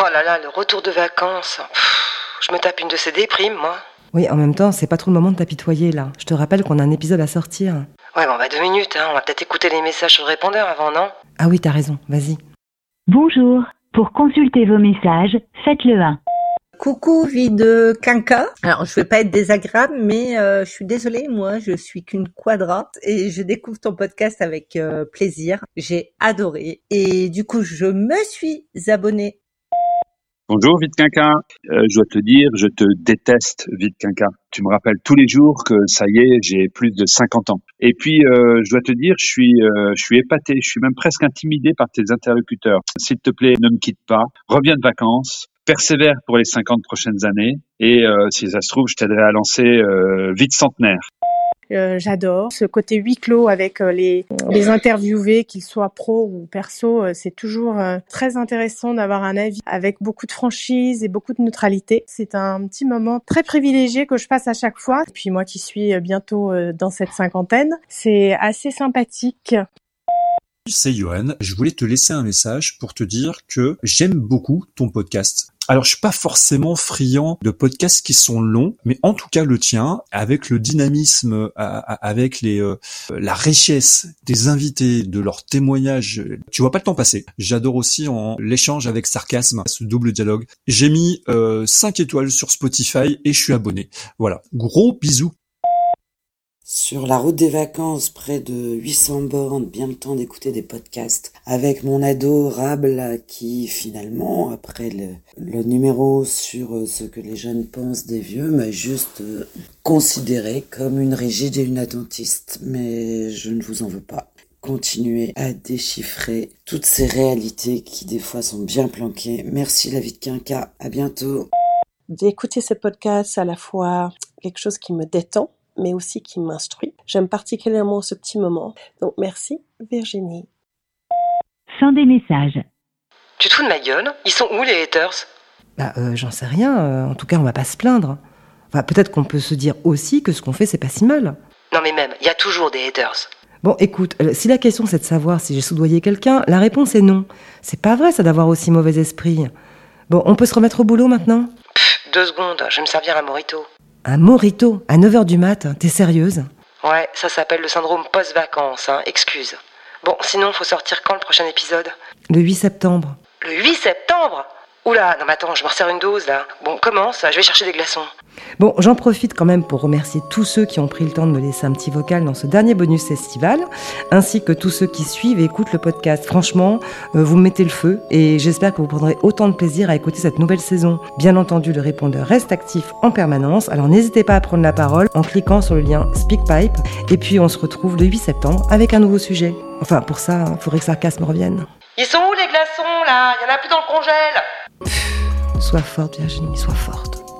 Oh là là, le retour de vacances. Pff, je me tape une de ces déprimes, moi. Oui, en même temps, c'est pas trop le moment de t'apitoyer là. Je te rappelle qu'on a un épisode à sortir. Ouais, bon, bah deux minutes, hein. On va peut-être écouter les messages sur le répondeur avant, non? Ah oui, t'as raison, vas-y. Bonjour. Pour consulter vos messages, faites le 1. Coucou, vie de quinca. Alors, je vais pas être désagréable, mais euh, je suis désolée, moi, je suis qu'une quadrate et je découvre ton podcast avec euh, plaisir. J'ai adoré et du coup, je me suis abonnée. Bonjour, Vite Quinquin. Euh, je dois te dire, je te déteste, Vite Quinquin. Tu me rappelles tous les jours que ça y est, j'ai plus de 50 ans. Et puis, euh, je dois te dire, je suis, euh, je suis épaté, je suis même presque intimidé par tes interlocuteurs. S'il te plaît, ne me quitte pas. Reviens de vacances. Persévère pour les 50 prochaines années. Et euh, si ça se trouve, je t'aiderai à lancer euh, Vite Centenaire. Euh, J'adore ce côté huis clos avec euh, les, les interviewés, qu'ils soient pro ou perso. euh, c'est toujours très intéressant d'avoir un avis avec beaucoup de franchise et beaucoup de neutralité. C'est un petit moment très privilégié que je passe à chaque fois. Et puis moi qui suis bientôt dans cette cinquantaine, c'est assez sympathique. C'est Johan. Je voulais te laisser un message pour te dire que j'aime beaucoup ton podcast. Alors, je suis pas forcément friand de podcasts qui sont longs, mais en tout cas le tien, avec le dynamisme, avec les euh, la richesse des invités, de leurs témoignages, tu vois pas le temps passer. J'adore aussi en l'échange avec sarcasme, ce double dialogue. J'ai mis euh, 5 étoiles sur Spotify et je suis abonné. Voilà, gros bisous. Sur la route des vacances, près de 800 bornes, bien le temps d'écouter des podcasts avec mon adorable qui finalement, après le, numéro sur euh, ce que les jeunes pensent des vieux, m'a juste euh, considéré comme une rigide et une attentiste. Mais je ne vous en veux pas. Continuez à déchiffrer toutes ces réalités qui des fois sont bien planquées. Merci la vie de Quinca. À bientôt. D'écouter ce podcast, à la fois quelque chose qui me détend, mais aussi qui m'instruit. J'aime particulièrement ce petit moment. Donc merci Virginie. Fin des messages. Tu te fous de ma gueule? Ils sont où les haters? Bah, euh, j'en sais rien. euh, en tout cas, on va pas se plaindre. Enfin, peut-être qu'on peut se dire aussi que ce qu'on fait, c'est pas si mal. Non mais même, il y a toujours des haters. Bon, écoute, euh, si la question c'est de savoir si j'ai soudoyé quelqu'un, la réponse est non. C'est pas vrai, ça d'avoir aussi mauvais esprit. Bon, on peut se remettre au boulot maintenant? Pff, deux secondes, je vais me servir un morito. Un morito à 9h du mat, t'es sérieuse Ouais, ça s'appelle le syndrome post-vacances, hein, excuse. Bon, sinon, faut sortir quand le prochain épisode? Le 8 septembre. Le 8 septembre? Oula, non mais attends, je me resserre une dose là. Bon, commence, je vais chercher des glaçons. Bon, j'en profite quand même pour remercier tous ceux qui ont pris le temps de me laisser un petit vocal dans ce dernier bonus festival, ainsi que tous ceux qui suivent et écoutent le podcast. Franchement, euh, vous me mettez le feu et j'espère que vous prendrez autant de plaisir à écouter cette nouvelle saison. Bien entendu, le répondeur reste actif en permanence, alors n'hésitez pas à prendre la parole en cliquant sur le lien SpeakPipe. Et puis on se retrouve le 8 septembre avec un nouveau sujet. Enfin, pour ça, il faudrait que Sarcasme revienne. Ils sont où les glaçons là? Il y en a plus dans le congèle Sois forte, Virginie, sois forte.